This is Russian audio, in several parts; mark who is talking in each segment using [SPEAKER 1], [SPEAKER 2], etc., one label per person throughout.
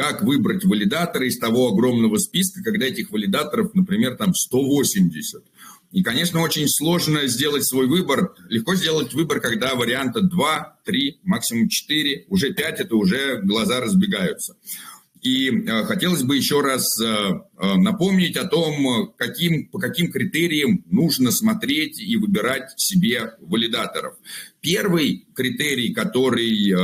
[SPEAKER 1] как выбрать валидатора из того огромного списка, когда этих валидаторов, например, там 180. И, конечно, очень сложно сделать свой выбор. Легко сделать выбор, когда варианта 2, 3, максимум 4, уже 5, это уже глаза разбегаются. И э, хотелось бы еще раз э, э, напомнить о том, каким, по каким критериям нужно смотреть и выбирать себе валидаторов. Первый критерий, который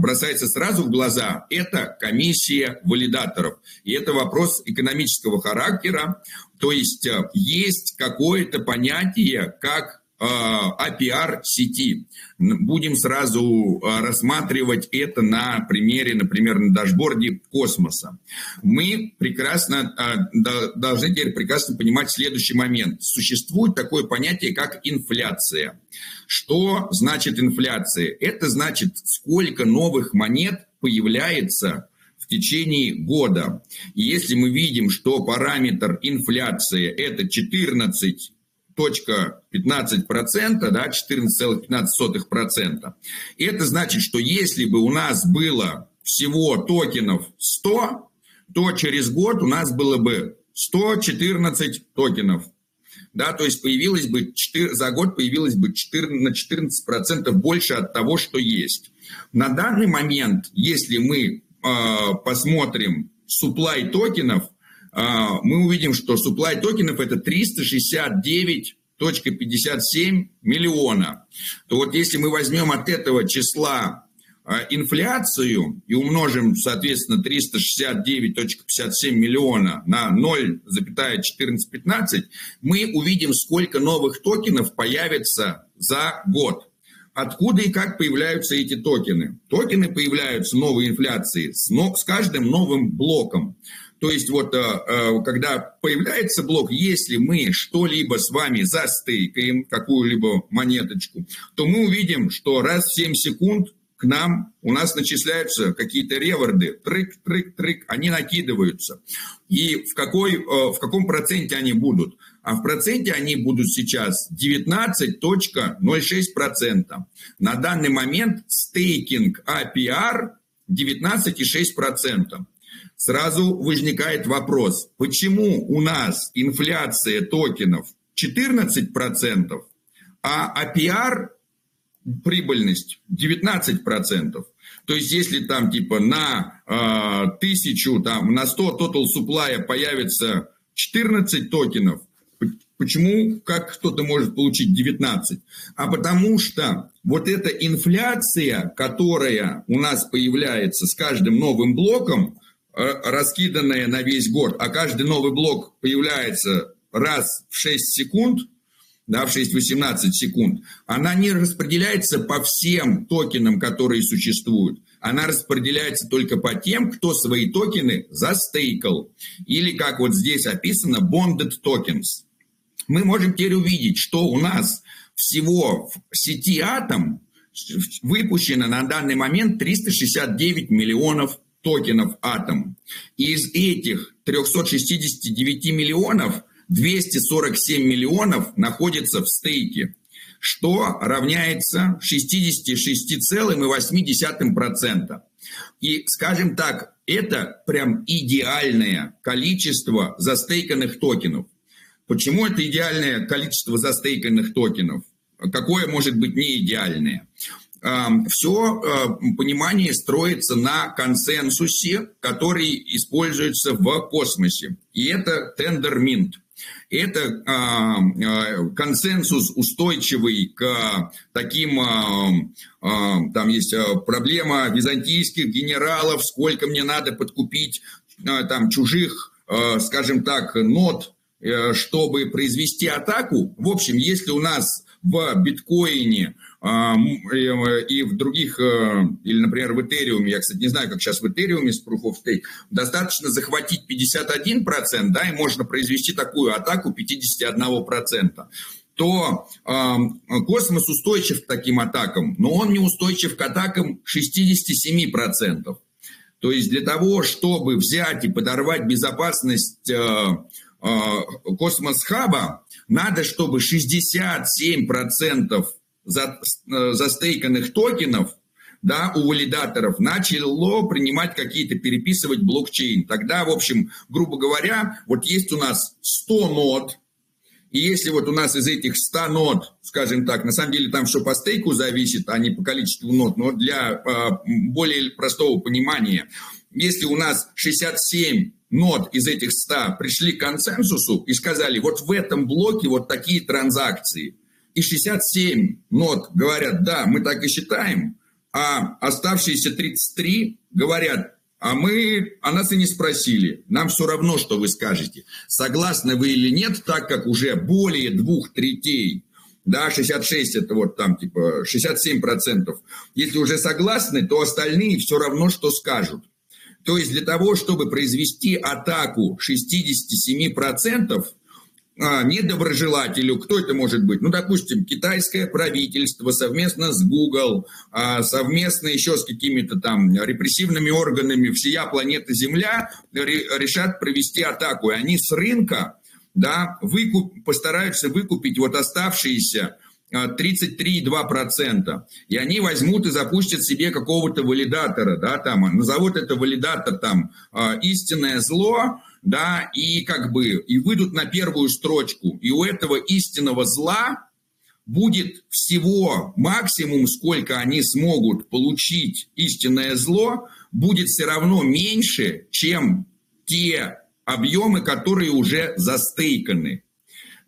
[SPEAKER 1] бросается сразу в глаза, это комиссия валидаторов. И это вопрос экономического характера. То есть есть какое-то понятие, как APR а сети. Будем сразу а, рассматривать это на примере, например, на дашборде космоса. Мы прекрасно а, должны теперь прекрасно понимать следующий момент. Существует такое понятие, как инфляция. Что значит инфляция? Это значит, сколько новых монет появляется в течение года. И если мы видим, что параметр инфляции это 14 14,15%, да, 14,15%. И это значит, что если бы у нас было всего токенов 100, то через год у нас было бы 114 токенов. Да, то есть появилось бы 4, за год появилось бы 4, на 14% больше от того, что есть. На данный момент, если мы э, посмотрим supply токенов, мы увидим, что supply токенов это 369.57 миллиона. То вот если мы возьмем от этого числа а, инфляцию и умножим, соответственно, 369.57 миллиона на 0,1415, мы увидим, сколько новых токенов появится за год. Откуда и как появляются эти токены? Токены появляются новой инфляции с, с каждым новым блоком. То есть вот э, э, когда появляется блок, если мы что-либо с вами застейкаем, какую-либо монеточку, то мы увидим, что раз в 7 секунд к нам у нас начисляются какие-то реворды, трык, трык, трык, они накидываются. И в, какой, э, в каком проценте они будут? А в проценте они будут сейчас 19.06%. На данный момент стейкинг APR 19,6% сразу возникает вопрос, почему у нас инфляция токенов 14%, а APR прибыльность 19%. То есть, если там типа на э, тысячу, там на 100 total supply появится 14 токенов, Почему, как кто-то может получить 19? А потому что вот эта инфляция, которая у нас появляется с каждым новым блоком, Э, раскиданная на весь год, а каждый новый блок появляется раз в 6 секунд, да, в 6-18 секунд, она не распределяется по всем токенам, которые существуют. Она распределяется только по тем, кто свои токены застейкал. Или, как вот здесь описано, bonded tokens. Мы можем теперь увидеть, что у нас всего в сети Атом выпущено на данный момент 369 миллионов токенов атом. Из этих 369 миллионов 247 миллионов находится в стейке, что равняется 66,8%. И, скажем так, это прям идеальное количество застейканных токенов. Почему это идеальное количество застейканных токенов? Какое может быть не идеальное? Все э, понимание строится на консенсусе, который используется в космосе. И это тендер минт. Это э, консенсус устойчивый к таким, там есть проблема византийских генералов, сколько мне надо подкупить там чужих, скажем так, нот, э, чтобы произвести атаку. В общем, если у нас в биткоине э, и в других, э, или, например, в Ethereum, я, кстати, не знаю, как сейчас в Ethereum с Proof of Stake, достаточно захватить 51%, да, и можно произвести такую атаку 51%, то э, космос устойчив к таким атакам, но он не устойчив к атакам 67%. То есть для того, чтобы взять и подорвать безопасность э, э, космос-хаба, надо, чтобы 67% за, э, застейканных токенов да, у валидаторов начало принимать какие-то, переписывать блокчейн. Тогда, в общем, грубо говоря, вот есть у нас 100 нод, и если вот у нас из этих 100 нод, скажем так, на самом деле там все по стейку зависит, а не по количеству нод, но для э, более простого понимания, если у нас 67 нод из этих 100 пришли к консенсусу и сказали, вот в этом блоке вот такие транзакции, и 67 нод говорят, да, мы так и считаем, а оставшиеся 33 говорят, а мы, а нас и не спросили. Нам все равно, что вы скажете. Согласны вы или нет, так как уже более двух третей, да, 66 это вот там типа 67 процентов. Если уже согласны, то остальные все равно, что скажут. То есть для того, чтобы произвести атаку 67 процентов, недоброжелателю, кто это может быть? Ну, допустим, китайское правительство совместно с Google, а, совместно еще с какими-то там репрессивными органами всея планеты Земля решат провести атаку. И они с рынка да, выкуп, постараются выкупить вот оставшиеся 33,2%. А, и они возьмут и запустят себе какого-то валидатора, да, там, назовут это валидатор там истинное зло, да, и как бы, и выйдут на первую строчку, и у этого истинного зла будет всего максимум, сколько они смогут получить истинное зло, будет все равно меньше, чем те объемы, которые уже застейканы.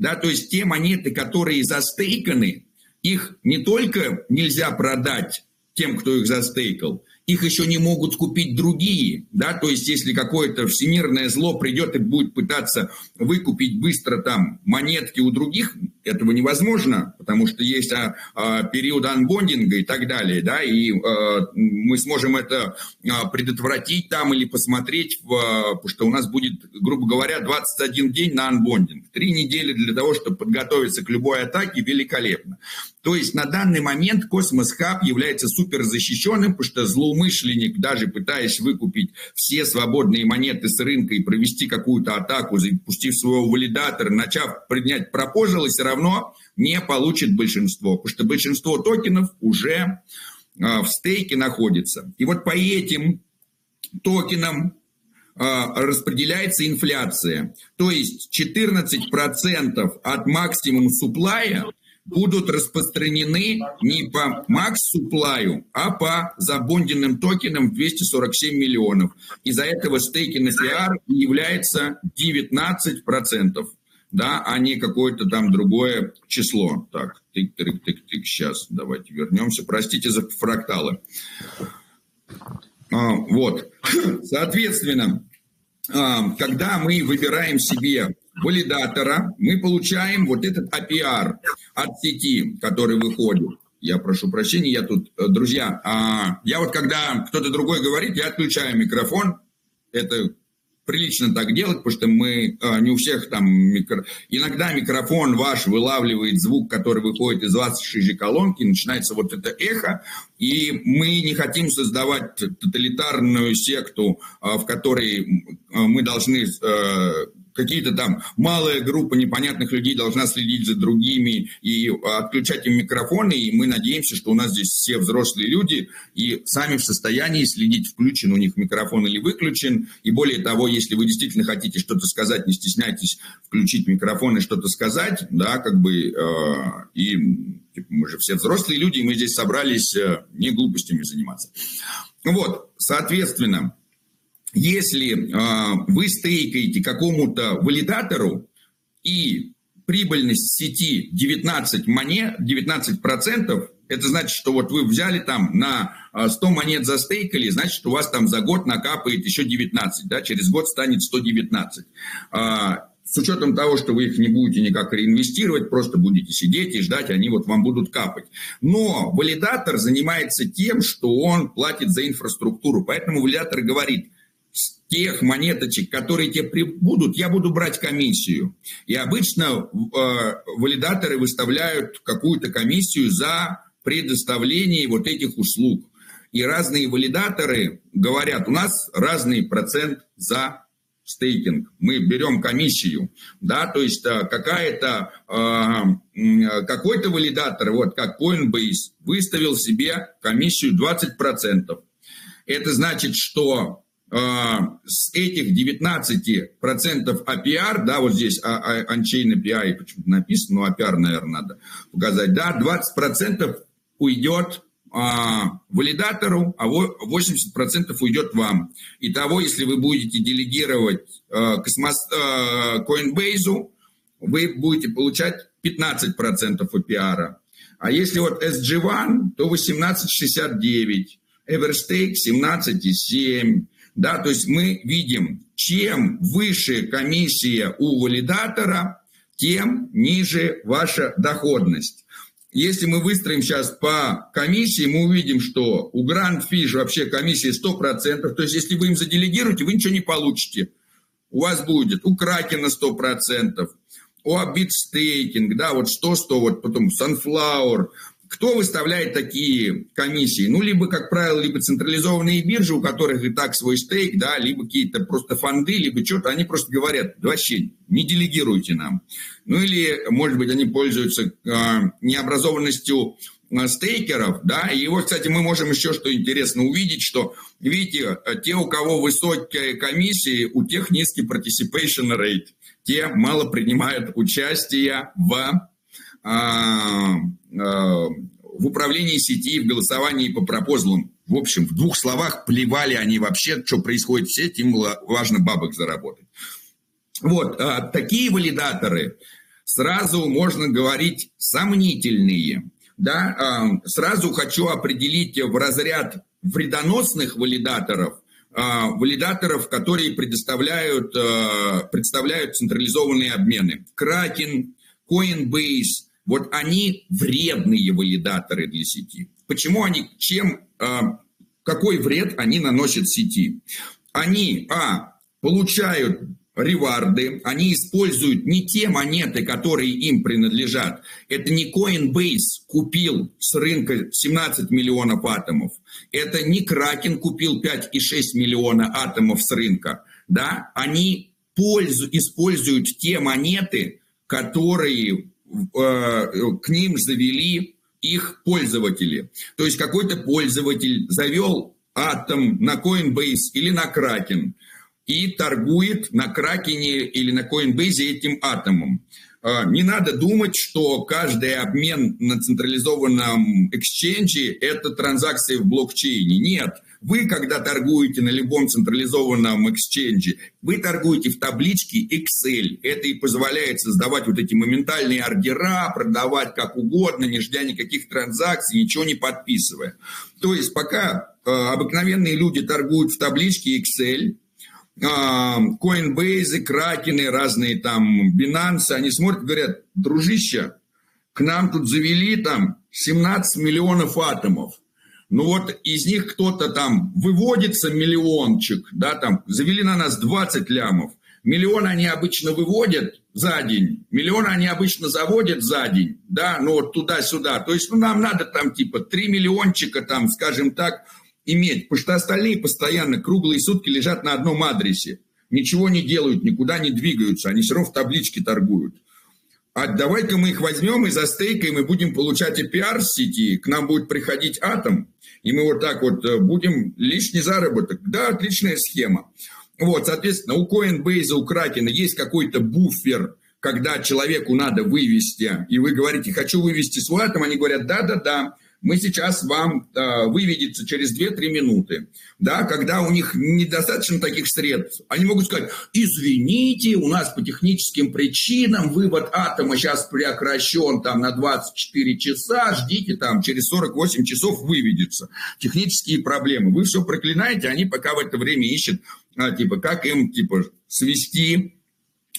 [SPEAKER 1] Да, то есть те монеты, которые застейканы, их не только нельзя продать тем, кто их застейкал, их еще не могут купить другие, да, то есть если какое-то всемирное зло придет и будет пытаться выкупить быстро там монетки у других, этого невозможно, потому что есть а, а, период анбондинга и так далее, да, и а, мы сможем это а, предотвратить там или посмотреть, в, а, потому что у нас будет, грубо говоря, 21 день на анбондинг, три недели для того, чтобы подготовиться к любой атаке, великолепно. То есть на данный момент Cosmos Hub является супер защищенным, потому что злоумышленник, даже пытаясь выкупить все свободные монеты с рынка и провести какую-то атаку, запустив своего валидатора, начав принять proposal ы, все равно не получит большинство, потому что большинство токенов уже а, в stake е находится. И вот по этим токенам а, распределяется инфляция. То есть 14% от maximum supply я будут распространены не по макс-суплаю, а по забонденным токенам 247 миллионов. Из-за этого стейки на FIAR является 19%, да, а не какое-то там другое число. Так, тык-тык-тык-тык, сейчас давайте вернемся. Простите за фракталы. А, вот, соответственно, а, когда мы выбираем себе валидатора, мы получаем вот этот APR от сети, который выходит. Я прошу прощения, я тут, э, друзья, а, я вот когда кто-то другой говорит, я отключаю микрофон. Это прилично так делать, потому что мы а, не у всех там микро... Иногда микрофон ваш вылавливает звук, который выходит из вашей же колонки, начинается вот это эхо, и мы не хотим создавать тоталитарную секту, а, в которой мы должны э, какие-то там малая группа непонятных людей должна следить за другими и отключать им микрофоны, и мы надеемся, что у нас здесь все взрослые люди и сами в состоянии следить, включен у них микрофон или выключен, и более того, если вы действительно хотите что-то сказать, не стесняйтесь включить микрофон и что-то сказать, да, как бы, э, и типа, мы же все взрослые люди, и мы здесь собрались э, не глупостями заниматься. Вот, соответственно, если э, вы стейкаете какому-то валидатору и прибыльность сети 19 монет, 19%, это значит, что вот вы взяли там на 100 монет застейкали, значит, у вас там за год накапает еще 19, да, через год станет 119. А, с учетом того, что вы их не будете никак реинвестировать, просто будете сидеть и ждать, они вот вам будут капать. Но валидатор занимается тем, что он платит за инфраструктуру. Поэтому валидатор говорит – тех монеточек, которые тебе прибудут, я буду брать комиссию. И обычно э, валидаторы выставляют какую-то комиссию за предоставление вот этих услуг. И разные валидаторы говорят, у нас разный процент за стейкинг, мы берем комиссию, да, то есть э, какая-то, э, какой-то валидатор, вот как Coinbase, выставил себе комиссию 20%. Это значит, что с этих 19% APR, да, вот здесь Unchain API почему-то написано, но APR, наверное, надо показать, да, 20% уйдет а, валидатору, а 80% уйдет вам. Итого, если вы будете делегировать а, космос, а, Coinbase, вы будете получать 15% APR. А если вот SG1, то 18,69, Everstake 17,7. Да, то есть мы видим, чем выше комиссия у валидатора, тем ниже ваша доходность. Если мы выстроим сейчас по комиссии, мы увидим, что у Grand Fish вообще комиссия 100%. То есть, если вы им заделегируете, вы ничего не получите. У вас будет у Кракена 100%, у Bitstaking, да, вот 100-100, вот потом Sunflower, кто выставляет такие комиссии? Ну, либо, как правило, либо централизованные биржи, у которых и так свой стейк, да, либо какие-то просто фонды, либо что-то, они просто говорят, вообще не делегируйте нам. Ну, или, может быть, они пользуются э, необразованностью а, стейкеров, да, и вот, кстати, мы можем еще что интересно увидеть, что, видите, те, у кого высокие комиссии, у тех низкий participation rate, те мало принимают участие в а, а, в управлении сети, в голосовании по пропозлам. В общем, в двух словах, плевали они вообще, что происходит в сети, им важно бабок заработать. Вот, а, такие валидаторы, сразу можно говорить, сомнительные. Да? Сразу хочу определить в разряд вредоносных валидаторов, валидаторов, которые предоставляют, представляют централизованные обмены. Кракен, Coinbase, вот они вредные валидаторы для сети. Почему они, чем, а, какой вред они наносят сети? Они, а, получают реварды, они используют не те монеты, которые им принадлежат. Это не Coinbase купил с рынка 17 миллионов атомов. Это не Кракен купил 5,6 миллиона атомов с рынка. Да? Они пользу, используют те монеты, которые к ним завели их пользователи. То есть какой-то пользователь завел атом на Coinbase или на Kraken и торгует на Кракене или на Coinbase этим атомом. А, не надо думать, что каждый обмен на централизованном эксченже – это транзакции в блокчейне. Нет. Вы, когда торгуете на любом централизованном эксченже, вы торгуете в табличке Excel. Это и позволяет создавать вот эти моментальные ордера, продавать как угодно, не ждя никаких транзакций, ничего не подписывая. То есть пока э, обыкновенные люди торгуют в табличке Excel, Coinbase, Кракены, разные там Binance, они смотрят, говорят, дружище, к нам тут завели там 17 миллионов атомов. Ну вот из них кто-то там выводится миллиончик, да, там завели на нас 20 лямов. Миллион они обычно выводят за день, миллион они обычно заводят за день, да, ну вот туда-сюда. То есть ну, нам надо там типа 3 миллиончика там, скажем так, иметь, потому что остальные постоянно круглые сутки лежат на одном адресе. Ничего не делают, никуда не двигаются, они все равно в табличке торгуют. А давай-ка мы их возьмем и застейкаем, и будем получать и пиар сети, к нам будет приходить атом, и мы вот так вот э, будем лишний заработок. Да, отличная схема. Вот, соответственно, у Coinbase, у Kraken есть какой-то буфер, когда человеку надо вывести, и вы говорите, хочу вывести свой атом, они говорят, да-да-да, мы сейчас вам э, выведется через 2-3 минуты. Да, когда у них недостаточно таких средств, они могут сказать, извините, у нас по техническим причинам вывод атома сейчас прекращен там на 24 часа, ждите там, через 48 часов выведется. Технические проблемы. Вы все проклинаете, они пока в это время ищут, а, типа, как им, типа, свести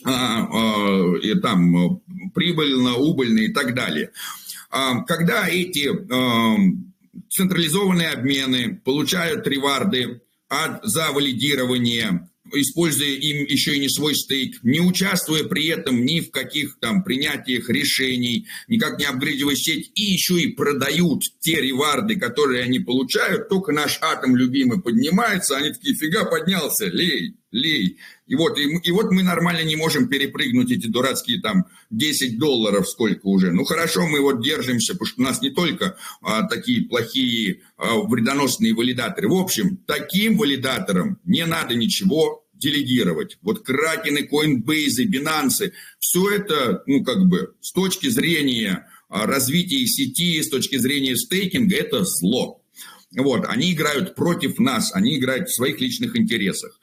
[SPEAKER 1] а, а, и там прибыльно, убыльно и так далее. Когда эти централизованные обмены получают реварды за валидирование, используя им еще и не свой стейк, не участвуя при этом ни в каких там принятиях решений, никак не апгрейдивая сеть, и еще и продают те реварды, которые они получают, только наш атом любимый поднимается, они такие, фига поднялся, лей, лей. И вот, и, и вот мы нормально не можем перепрыгнуть эти дурацкие там 10 долларов, сколько уже. Ну хорошо, мы вот держимся, потому что у нас не только а, такие плохие а, вредоносные валидаторы. В общем, таким валидаторам не надо ничего делегировать. Вот кракены, Coinbase, Binance, все это, ну как бы, с точки зрения а, развития сети, с точки зрения стейкинга, это зло. Вот, они играют против нас, они играют в своих личных интересах.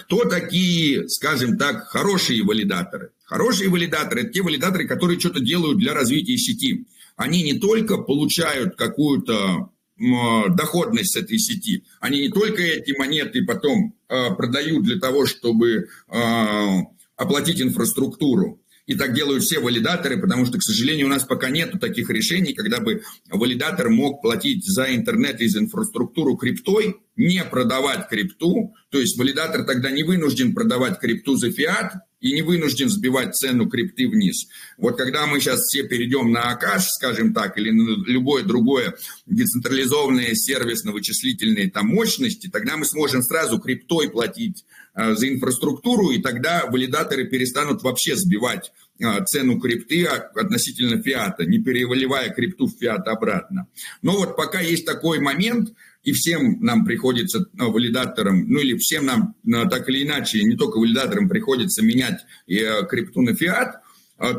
[SPEAKER 1] Кто такие, скажем так, хорошие валидаторы? Хорошие валидаторы – это те валидаторы, которые что-то делают для развития сети. Они не только получают какую-то доходность этой сети, они не только эти монеты потом э, продают для того, чтобы э, оплатить инфраструктуру, и так делают все валидаторы, потому что, к сожалению, у нас пока нету таких решений, когда бы валидатор мог платить за интернет и за инфраструктуру криптой, не продавать крипту. То есть валидатор тогда не вынужден продавать крипту за фиат, и не вынужден сбивать цену крипты вниз. Вот когда мы сейчас все перейдем на Акаш, скажем так, или на любое другое децентрализованное сервисно-вычислительные там мощности, тогда мы сможем сразу криптой платить за инфраструктуру, и тогда валидаторы перестанут вообще сбивать э, цену крипты относительно фиата, не переваливая крипту в фиат обратно. Но вот пока есть такой момент – и всем нам приходится э, валидаторам, ну или всем нам э, так или иначе, не только валидаторам приходится менять э, крипту на фиат,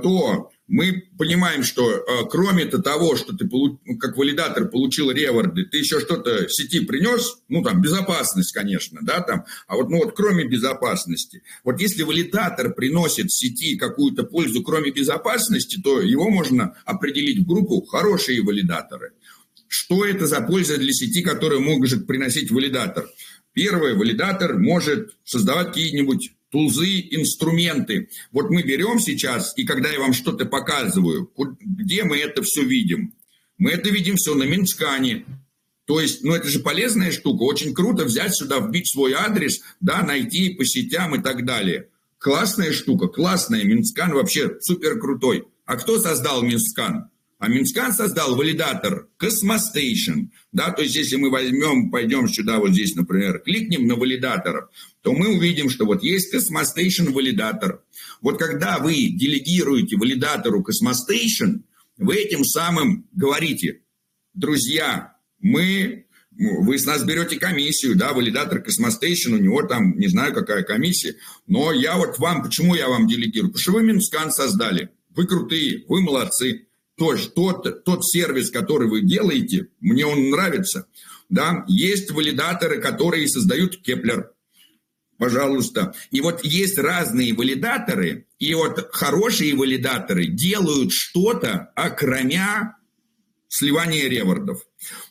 [SPEAKER 1] то мы понимаем, что кроме того, что ты ну, как валидатор получил реворды, ты еще что-то сети принес, ну там безопасность, конечно, да, там, а вот, ну вот кроме безопасности, вот если валидатор приносит сети какую-то пользу, кроме безопасности, то его можно определить в группу хорошие валидаторы. Что это за польза для сети, которую может приносить валидатор? Первый валидатор может создавать какие-нибудь тулзы, инструменты. Вот мы берем сейчас, и когда я вам что-то показываю, где мы это все видим? Мы это видим все на Mintscan е. То есть, ну это же полезная штука, очень круто взять сюда, вбить свой адрес, да, найти по сетям и так далее. Классная штука, классная, Mintscan вообще супер крутой. А кто создал Mintscan? А Mintscan создал валидатор Cosmostation. Да, то есть, если мы возьмем, пойдем сюда, вот здесь, например, кликнем на валидаторов, то мы увидим, что вот есть Cosmostation валидатор. Вот когда вы делегируете валидатору Cosmostation, вы этим самым говорите, друзья, мы вы с нас берете комиссию, да, валидатор Cosmostation, у него там, не знаю, какая комиссия, но я вот вам, почему я вам делегирую? Потому что вы Mintscan создали, вы крутые, вы молодцы, тоже тот, тот сервис, который вы делаете, мне он нравится. Да? Есть валидаторы, которые создают Keplr. Пожалуйста. И вот есть разные валидаторы, и вот хорошие валидаторы делают что-то, окромя сливания reward ов.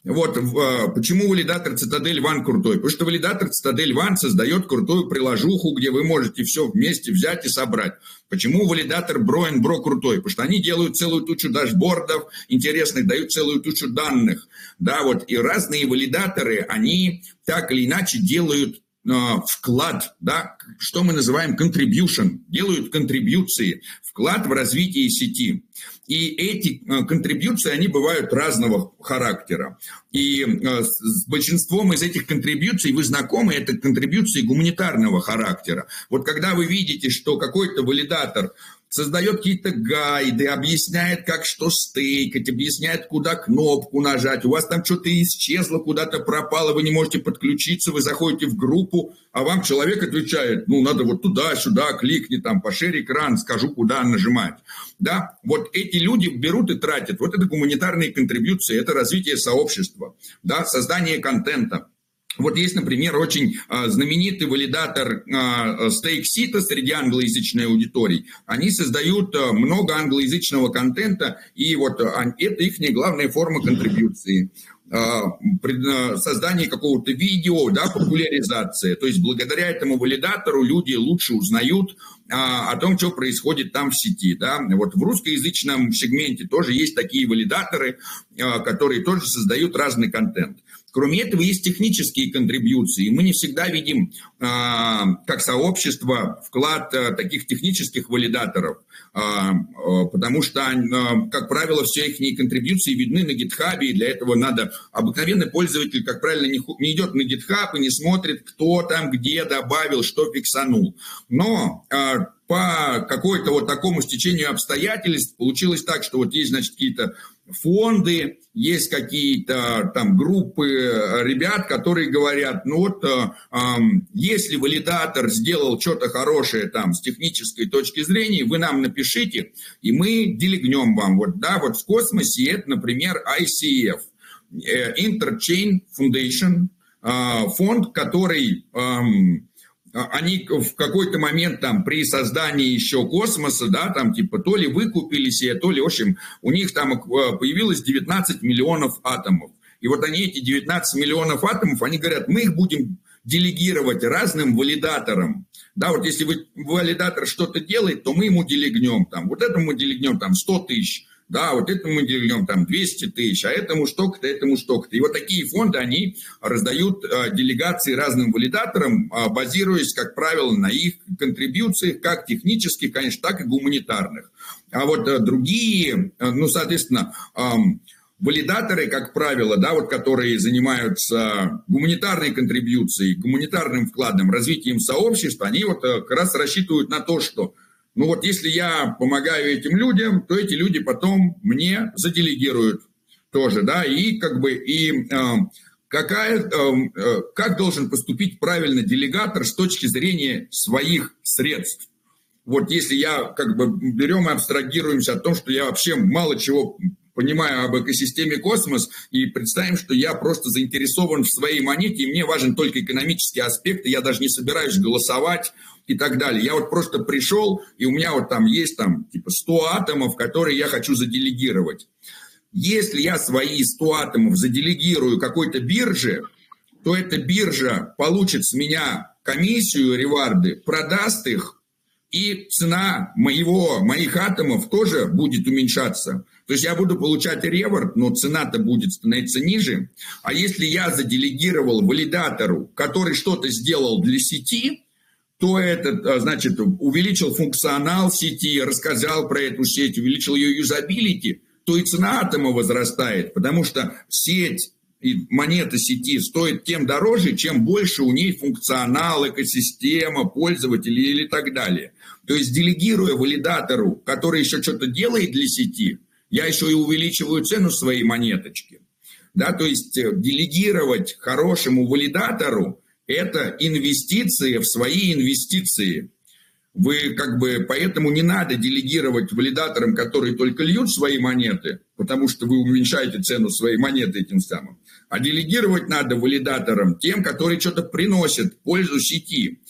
[SPEAKER 1] Вот а, почему валидатор Citadel One крутой. Потому что валидатор Citadel One создает крутую приложуху, где вы можете все вместе взять и собрать. Почему валидатор Bro n Bro крутой? Потому что они делают целую тучу дашбордов интересных, дают целую тучу данных. Да, вот и разные валидаторы, они так или иначе делают вклад, да, что мы называем contribution, делают контрибьюции, вклад в развитие сети. И эти а, контрибьюции, они бывают разного характера. И а, с большинством из этих контрибьюций вы знакомы, это контрибьюции гуманитарного характера. Вот когда вы видите, что какой-то валидатор создает какие-то гайды, объясняет, как что стейкать, объясняет, куда кнопку нажать. У вас там что-то исчезло, куда-то пропало, вы не можете подключиться, вы заходите в группу, а вам человек отвечает, ну, надо вот туда-сюда, кликни там, пошире экран, скажу, куда нажимать. Да, вот эти люди берут и тратят. Вот это гуманитарные контрибьюции, это развитие сообщества, да, создание контента. Вот есть, например, очень а, знаменитый валидатор а, StakeSita среди англоязычной аудитории. Они создают а, много англоязычного контента, и вот это их главная форма контрибьюции создание какого-то видео, да, популяризация. То есть благодаря этому валидатору люди лучше узнают о том, что происходит там в сети. Да. Вот в русскоязычном сегменте тоже есть такие валидаторы, которые тоже создают разный контент. Кроме этого, есть технические контрибьюции. Мы не всегда видим, а, как сообщество, вклад а, таких технических валидаторов, а, потому что, как правило, все их контрибьюции видны на GitHub, и для этого надо... Обыкновенный пользователь, как правило, не идет на GitHub и не смотрит, кто там, где добавил, что фиксанул. Но по какой-то вот такому стечению обстоятельств получилось так, что вот есть, значит, какие-то фонды, есть какие-то там группы ребят, которые говорят, ну вот, э, э, если валидатор сделал что-то хорошее там с технической точки зрения, вы нам напишите, и мы делегнем вам. Вот, да, вот в космосе это, например, ICF, э, Interchain Foundation, э, фонд, который... Э, а, они в какой-то момент там при создании еще космоса, да, там типа то ли выкупили себе, то ли, в общем, у них там э, появилось 19 миллионов атомов. И вот они, эти 19 миллионов атомов, они говорят, мы их будем делегировать разным валидаторам. Да, вот если вы, валидатор что-то делает, то мы ему делегнем там. Вот этому делегнем там 100 тысяч, да, вот этому мы делим там 200 тысяч, а этому штука-то, этому штука-то. И вот такие фонды, они раздают э, делегации разным валидаторам, э, базируясь, как правило, на их контрибьюциях, как технических, конечно, так и гуманитарных. А вот э, другие, э, ну, соответственно, валидаторы, как правило, да, вот, которые занимаются гуманитарной контрибьюцией, гуманитарным вкладом, развитием сообщества, они вот как раз рассчитывают на то, что ну вот если я помогаю этим людям, то эти люди потом мне заделегируют тоже, да, и как бы, и э, какая, э, как должен поступить правильно делегатор с точки зрения своих средств. Вот если я как бы берем и абстрагируемся от том, что я вообще мало чего понимаю об экосистеме космос и представим, что я просто заинтересован в своей монете, и мне важен только экономический аспект, и я даже не собираюсь голосовать и так далее. Я вот просто пришел, и у меня вот там есть там типа 100 атомов, которые я хочу заделегировать. Если я свои 100 атомов заделегирую какой-то бирже, то эта биржа получит с меня комиссию, реварды, продаст их, и цена моего, моих атомов тоже будет уменьшаться. То есть я буду получать реворд, но цена-то будет становиться ниже. А если я заделегировал валидатору, который что-то сделал для сети, то этот, а, значит, увеличил функционал сети, рассказал про эту сеть, увеличил ее юзабилити, то и цена атома возрастает, потому что сеть и монета сети стоит тем дороже, чем больше у ней функционал, экосистема, пользователи или так далее. То есть делегируя валидатору, который еще что-то делает для сети, я еще и увеличиваю цену своей монеточки. Да, то есть э, делегировать хорошему валидатору – это инвестиции в свои инвестиции. Вы как бы, поэтому не надо делегировать валидаторам, которые только льют свои монеты, потому что вы уменьшаете цену своей монеты этим самым. А делегировать надо валидаторам тем, которые что-то приносят пользу сети.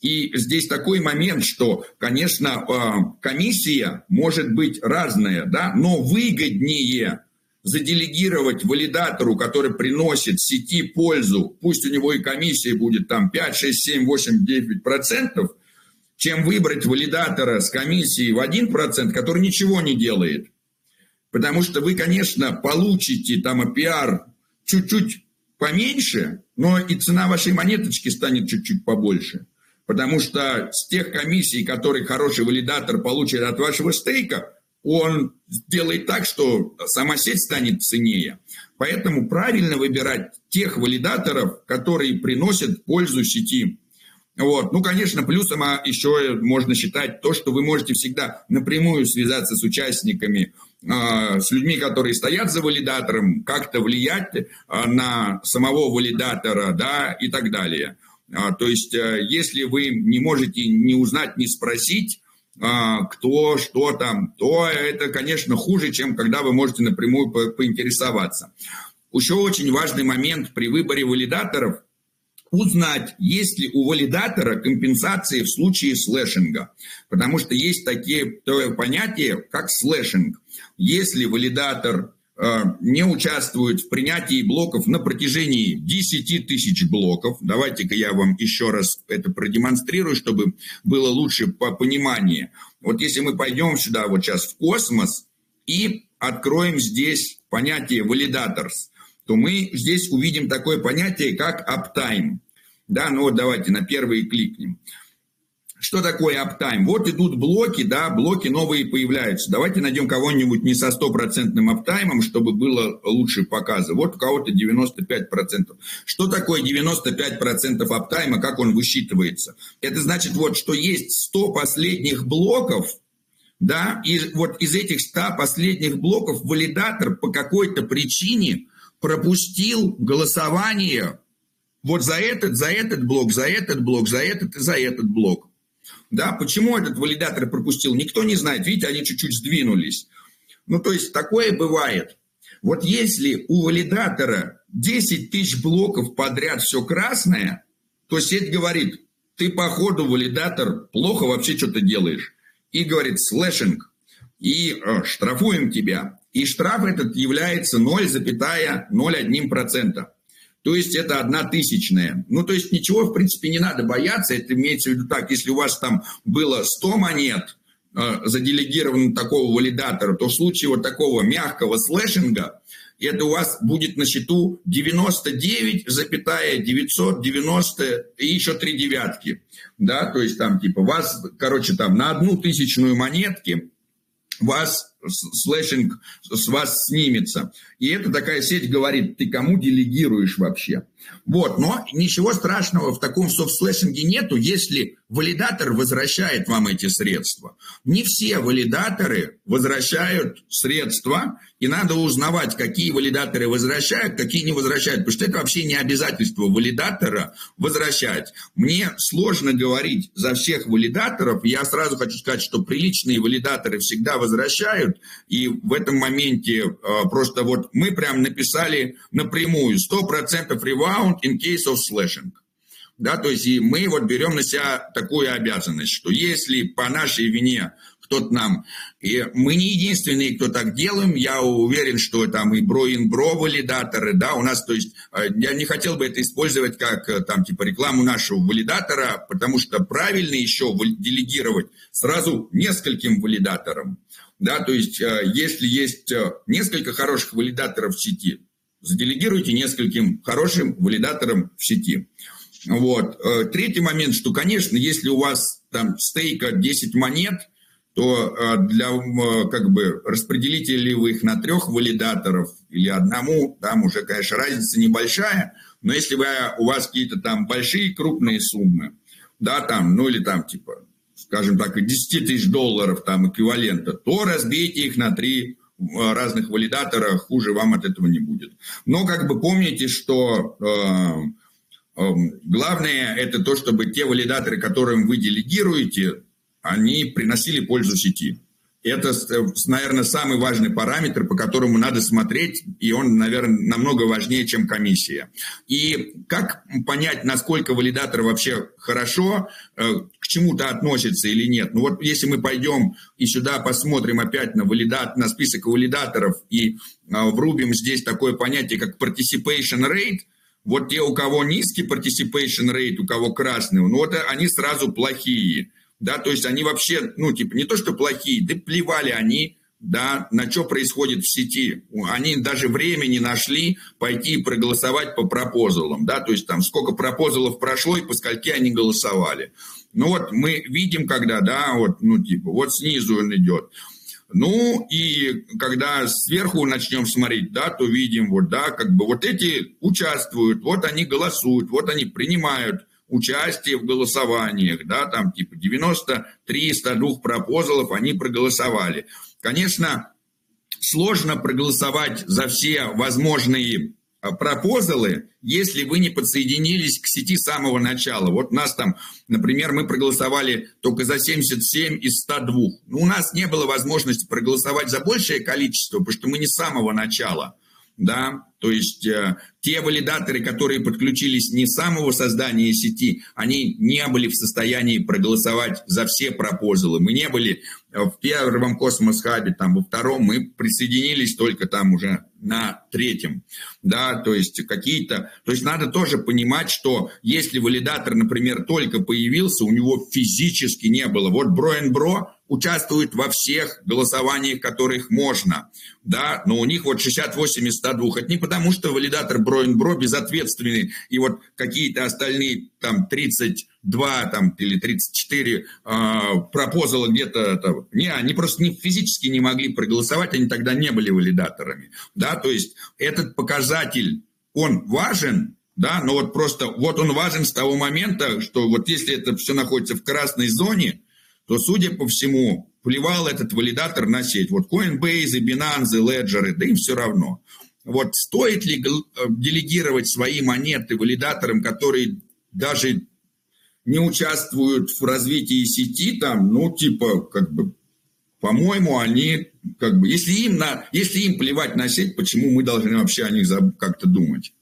[SPEAKER 1] И здесь такой момент, что, конечно, а, комиссия может быть разная, да, но выгоднее заделегировать валидатору, который приносит сети пользу, пусть у него и комиссия будет там 5, 6, 7, 8, 9 процентов, чем выбрать валидатора с комиссией в 1%, который ничего не делает. Потому что вы, конечно, получите там APR чуть-чуть поменьше, но и цена вашей монеточки станет чуть-чуть побольше. Потому что с тех комиссий, которые хороший валидатор получит от вашего стейка, он сделает так, что сама сеть станет ценнее. Поэтому правильно выбирать тех валидаторов, которые приносят пользу сети. Вот. Ну, конечно, плюсом а еще можно считать то, что вы можете всегда напрямую связаться с участниками а, с людьми, которые стоят за валидатором, как-то влиять а, на самого валидатора, да, и так далее. А, то есть, э, если вы не можете не узнать, не спросить, кто, что там, то это, конечно, хуже, чем когда вы можете напрямую по поинтересоваться. Еще очень важный момент при выборе валидаторов – узнать, есть ли у валидатора компенсации в случае слэшинга. Потому что есть такие такое понятие, как слэшинг. Если валидатор не участвует в принятии блоков на протяжении 10 тысяч блоков. Давайте-ка я вам еще раз это продемонстрирую, чтобы было лучше по пониманию. Вот если мы пойдем сюда вот сейчас в космос и откроем здесь понятие валидаторс, то мы здесь увидим такое понятие, как uptime. Да, ну вот давайте на первый кликнем. Что такое аптайм? Вот идут блоки, да, блоки новые появляются. Давайте найдем кого-нибудь не со стопроцентным аптаймом, чтобы было лучше показа. Вот у кого-то 95%. Что такое 95% аптайма, как он высчитывается? Это значит вот, что есть 100 последних блоков, да, и вот из этих 100 последних блоков валидатор по какой-то причине пропустил голосование вот за этот, за этот блок, за этот блок, за этот и за этот блок. Да, почему этот валидатор пропустил, никто не знает. Видите, они чуть-чуть сдвинулись. Ну, то есть такое бывает. Вот если у валидатора 10 тысяч блоков подряд все красное, то сеть говорит, ты по ходу валидатор плохо вообще что-то делаешь. И говорит slashing, и э, штрафуем тебя. И штраф этот является 0,01%. То есть это одна тысячная. Ну, то есть ничего, в принципе, не надо бояться. Это имеется в виду так, если у вас там было 100 монет, э, заделегировано такого валидатора, то в случае вот такого мягкого слэшинга, это у вас будет на счету 99,990 и еще три девятки. Да, то есть там типа вас, короче, там на одну тысячную монетки вас slashing с вас снимется. И эта такая сеть говорит, ты кому делегируешь вообще? Вот, но ничего страшного в таком soft slashing е нету, если валидатор возвращает вам эти средства. Не все валидаторы возвращают средства, и надо узнавать, какие валидаторы возвращают, какие не возвращают, потому что это вообще не обязательство валидатора возвращать. Мне сложно говорить за всех валидаторов, я сразу хочу сказать, что приличные валидаторы всегда возвращают, и в этом моменте э, просто вот мы прям написали напрямую 100% rebound in case of slashing. Да, то есть и мы вот берем на себя такую обязанность, что если по нашей вине кто-то нам... И мы не единственные, кто так делаем. Я уверен, что там и бро-ин-бро валидаторы, да, у нас, то есть, э, я не хотел бы это использовать как э, там типа рекламу нашего валидатора, потому что правильно еще делегировать сразу нескольким валидаторам. Да, то есть, э, если есть несколько хороших валидаторов в сети, заделегируйте нескольким хорошим валидаторам в сети. Вот. Третий момент, что, конечно, если у вас там стейка 10 монет, то э, для, как бы, распределите ли вы их на трех валидаторов или одному, там уже, конечно, разница небольшая, но если вы, у вас какие-то там большие крупные суммы, да, там, ну или там, типа, скажем так, 10 тысяч долларов там эквивалента, то разбейте их на три э, разных валидатора, хуже вам от этого не будет. Но как бы помните, что э, э, главное это то, чтобы те валидаторы, которым вы делегируете, они приносили пользу сети. Это, наверное, самый важный параметр, по которому надо смотреть, и он, наверное, намного важнее, чем комиссия. И как понять, насколько валидатор вообще хорошо, э, к чему-то относится или нет? Ну вот если мы пойдем и сюда посмотрим опять на, валидат, на список валидаторов и э, врубим здесь такое понятие, как participation rate, вот те, у кого низкий participation rate, у кого красный, ну вот они сразу плохие да, то есть они вообще, ну, типа, не то, что плохие, да плевали они, да, на что происходит в сети. Они даже времени нашли пойти проголосовать по пропозалам, да, то есть там сколько пропозалов прошло и по скольки они голосовали. Ну вот мы видим, когда, да, вот, ну, типа, вот снизу он идет. Ну, и когда сверху начнем смотреть, да, то видим, вот, да, как бы вот эти участвуют, вот они голосуют, вот они принимают участие в голосованиях, да, там типа 93 из 102 пропозалов они проголосовали. Конечно, сложно проголосовать за все возможные а, пропозалы, если вы не подсоединились к сети с самого начала. Вот у нас там, например, мы проголосовали только за 77 из 102. Но у нас не было возможности проголосовать за большее количество, потому что мы не с самого начала. Да, то есть э, те валидаторы, которые подключились не с самого создания сети, они не были в состоянии проголосовать за все пропозалы. Мы не были э, в первом космос-хабе, там, во втором, мы присоединились только там уже на третьем. Да, то есть какие-то... То есть надо тоже понимать, что если валидатор, например, только появился, у него физически не было. Вот Бро Бро участвуют во всех голосованиях, которых можно, да, но у них вот 68 из 102. Это не потому, что валидатор Броинбро безответственный, и вот какие-то остальные там 32 там, или 34 э, пропозала где-то, там, не, они просто не, физически не могли проголосовать, они тогда не были валидаторами, да, то есть этот показатель, он важен, да, но вот просто, вот он важен с того момента, что вот если это все находится в красной зоне, то, судя по всему, плевал этот валидатор на сеть. Вот Coinbase, Binance, Ledger, да им все равно. Вот стоит ли э, делегировать свои монеты валидаторам, которые даже не участвуют в развитии сети, там, ну, типа, как бы, по-моему, они, как бы, если им, на, если им плевать на сеть, почему мы должны вообще о них как-то думать?